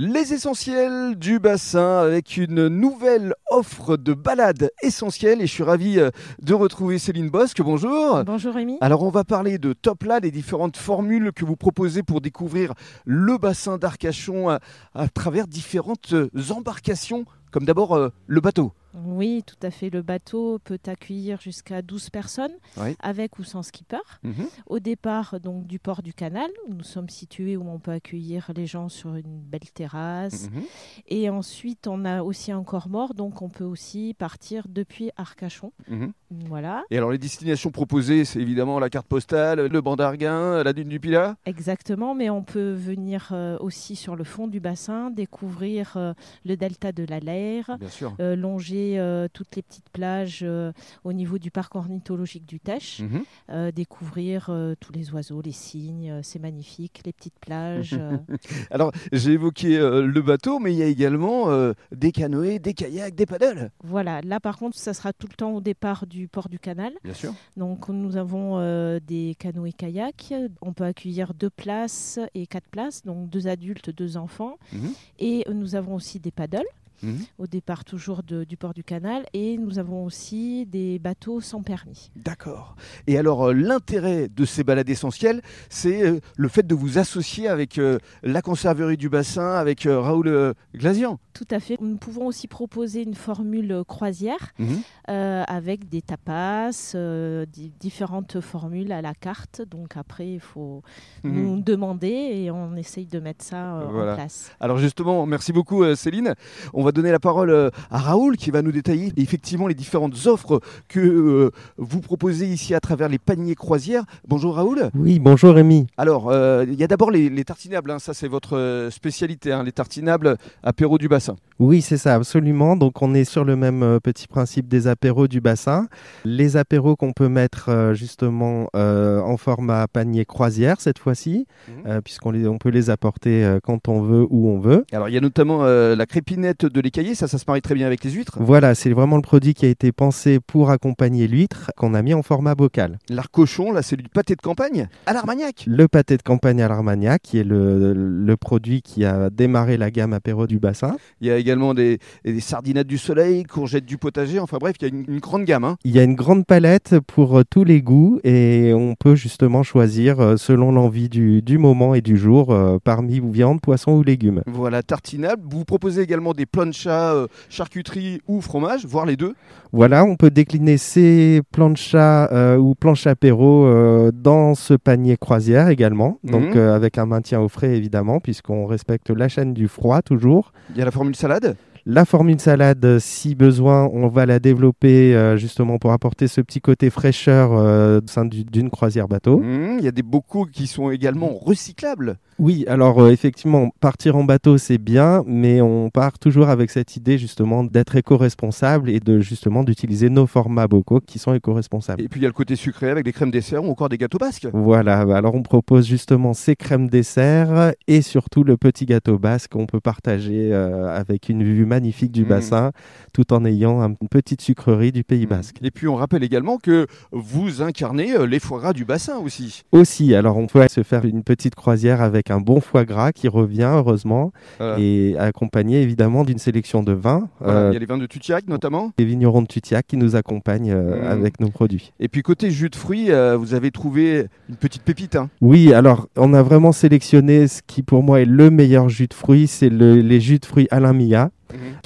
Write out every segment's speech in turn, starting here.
Les essentiels du bassin avec une nouvelle offre de balades essentielles et je suis ravi euh, de retrouver Céline Bosque. Bonjour. Bonjour Rémi. Alors on va parler de Top Là, des différentes formules que vous proposez pour découvrir le bassin d'Arcachon à, à travers différentes euh, embarcations, comme d'abord euh, le bateau. Oui, tout à fait. Le bateau peut accueillir jusqu'à 12 personnes, Oui. avec ou sans skipper. Mhm. Au départ donc du port du canal, où nous sommes situés où on peut accueillir les gens sur une belle terrasse. Mhm. Et ensuite, on a aussi un corps mort, donc on peut aussi partir depuis Arcachon. Mhm. Voilà, Et alors les destinations proposées, c'est évidemment la carte postale, le banc d'Arguin, la dune du Pilat. exactement. Mais on peut venir euh, aussi sur le fond du bassin, découvrir euh, le delta de la Laire, Euh, longer euh, toutes les petites plages euh, au niveau du parc ornithologique du Teche. Mhm. découvrir tous les oiseaux, les cygnes, c'est magnifique, les petites plages. Alors j'ai évoqué le bateau, mais il y a également des canoës, des kayaks, des paddles. voilà, là par contre, ça sera tout le temps au départ du port du canal. Bien sûr. Donc nous avons des canoës kayaks. On peut accueillir deux places et quatre places, donc deux adultes, deux enfants. Mhm. Et nous avons aussi des paddles. Mhm. Au départ, toujours de- du port du canal. Et nous avons aussi des bateaux sans permis. D'accord. Et alors, euh, l'intérêt de ces balades essentielles, c'est euh, le fait de vous associer avec euh, la conserverie du bassin, avec Raoul Glazian. Tout à fait. Nous pouvons aussi proposer une formule croisière euh, avec des tapas, euh, di- différentes formules à la carte. Donc après, il faut Mhm. nous demander et on essaye de mettre ça euh, Voilà. en place. Alors justement, merci beaucoup Céline. On va donner la parole euh, à Raoul qui va nous détailler effectivement les différentes offres que euh, vous proposez ici à travers les paniers croisières. Bonjour Raoul. Oui, bonjour Rémi. Alors, euh, il y a d'abord les, les tartinables, hein, ça c'est votre spécialité, hein, les tartinables apéro du bassin. Oui, c'est ça, absolument. Donc on est sur le même petit principe des apéros du bassin. Les apéros qu'on peut mettre justement euh, en format panier croisière cette fois-ci, Mhm. euh, puisqu'on on peut les apporter quand on veut, où on veut. Alors, il y a notamment euh, la crépinette de l'écaillé, ça, ça se marie très bien avec les huîtres. Voilà, c'est vraiment le produit qui a été pensé pour accompagner l'huître, qu'on a mis en format bocal. L'arcochon, là, c'est du pâté de campagne à l'Armagnac. Le pâté de campagne à l'Armagnac, qui est le, le produit qui a démarré la gamme apéro du bassin. Il y a également des, des sardinettes du soleil, courgettes du potager. Enfin bref, il y a une, une grande gamme. hein. Il y a une grande palette pour euh, tous les goûts et on peut justement choisir euh, selon l'envie du, du moment et du jour euh, parmi viande, poisson ou légumes. Voilà, tartinable. Vous proposez également des planchas, euh, charcuterie ou fromage, voire les deux. Voilà, on peut décliner ces planchas euh, ou planches apéro euh, dans ce panier croisière également, donc Mhm. euh, avec un maintien au frais évidemment puisqu'on respecte la chaîne du froid toujours. Il y a la formule salade. La formule salade, euh, si besoin, on va la développer euh, justement pour apporter ce petit côté fraîcheur euh, au sein du- d'une croisière bateau. Mmh, il y a des bocaux qui sont également recyclables. Oui, alors euh, effectivement, partir en bateau c'est bien, mais on part toujours avec cette idée justement d'être éco-responsable et de justement d'utiliser nos formats bocaux qui sont éco-responsables. Et puis il y a le côté sucré avec des crèmes dessert ou encore des gâteaux basques. Voilà, bah alors on propose justement ces crèmes dessert et surtout le petit gâteau basque qu'on peut partager avec une vue magnifique du Mhm. bassin tout en ayant un- une petite sucrerie du Pays basque. Et puis on rappelle également que vous incarnez euh, les foie gras du bassin aussi. Aussi, alors on peut se faire une petite croisière avec un bon foie gras qui revient heureusement et accompagné évidemment d'une sélection de vins. Voilà, euh, il y a les vins de Tutiac notamment. les vignerons de Tutiac qui nous accompagnent euh, Mhm. avec nos produits. Et puis côté jus de fruits, euh, vous avez trouvé une petite pépite. hein. Oui, alors on a vraiment sélectionné ce qui pour moi est le meilleur jus de fruits, c'est le- les jus de fruits Alain Mia,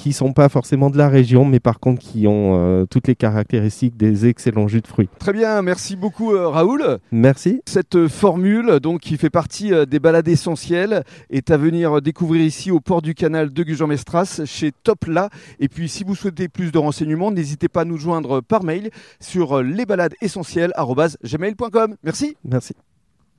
qui sont pas forcément de la région, mais par contre qui ont euh, toutes les caractéristiques des excellents jus de fruits. Très bien, merci beaucoup euh, Raoul. Merci. Cette euh, formule, donc qui fait partie des balades essentielles, est à venir découvrir ici au port du canal de Gujan-Mestras chez Topla. Et puis, si vous souhaitez plus de renseignements, n'hésitez pas à nous joindre par mail sur lesbaladesessentielles@gmail.com. Merci. Merci.